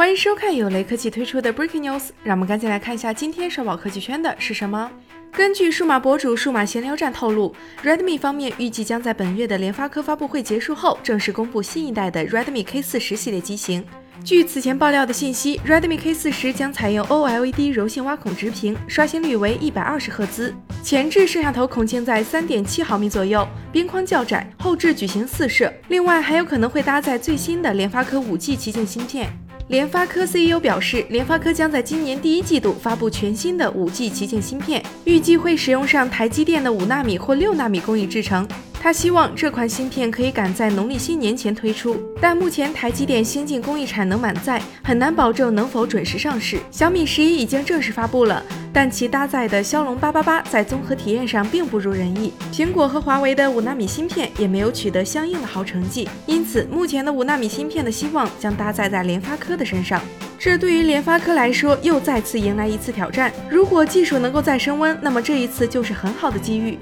欢迎收看由雷科技推出的 Breaking News，让我们赶紧来看一下今天刷爆科技圈的是什么。根据数码博主数码闲聊站透露，Redmi 方面预计将在本月的联发科发布会结束后正式公布新一代的 Redmi K40 系列机型。据此前爆料的信息，Redmi K40 将采用 OLED 柔性挖孔直屏，刷新率为一百二十赫兹，前置摄像头孔径在三点七毫米左右，边框较窄，后置矩形四摄。另外还有可能会搭载最新的联发科五 G 旗舰芯片。联发科 CEO 表示，联发科将在今年第一季度发布全新的 5G 旗舰芯片，预计会使用上台积电的5纳米或6纳米工艺制成。他希望这款芯片可以赶在农历新年前推出，但目前台积电先进工艺产能满载，很难保证能否准时上市。小米十一已经正式发布了，但其搭载的骁龙八八八在综合体验上并不如人意。苹果和华为的五纳米芯片也没有取得相应的好成绩，因此目前的五纳米芯片的希望将搭载在联发科的身上。这对于联发科来说又再次迎来一次挑战。如果技术能够再升温，那么这一次就是很好的机遇。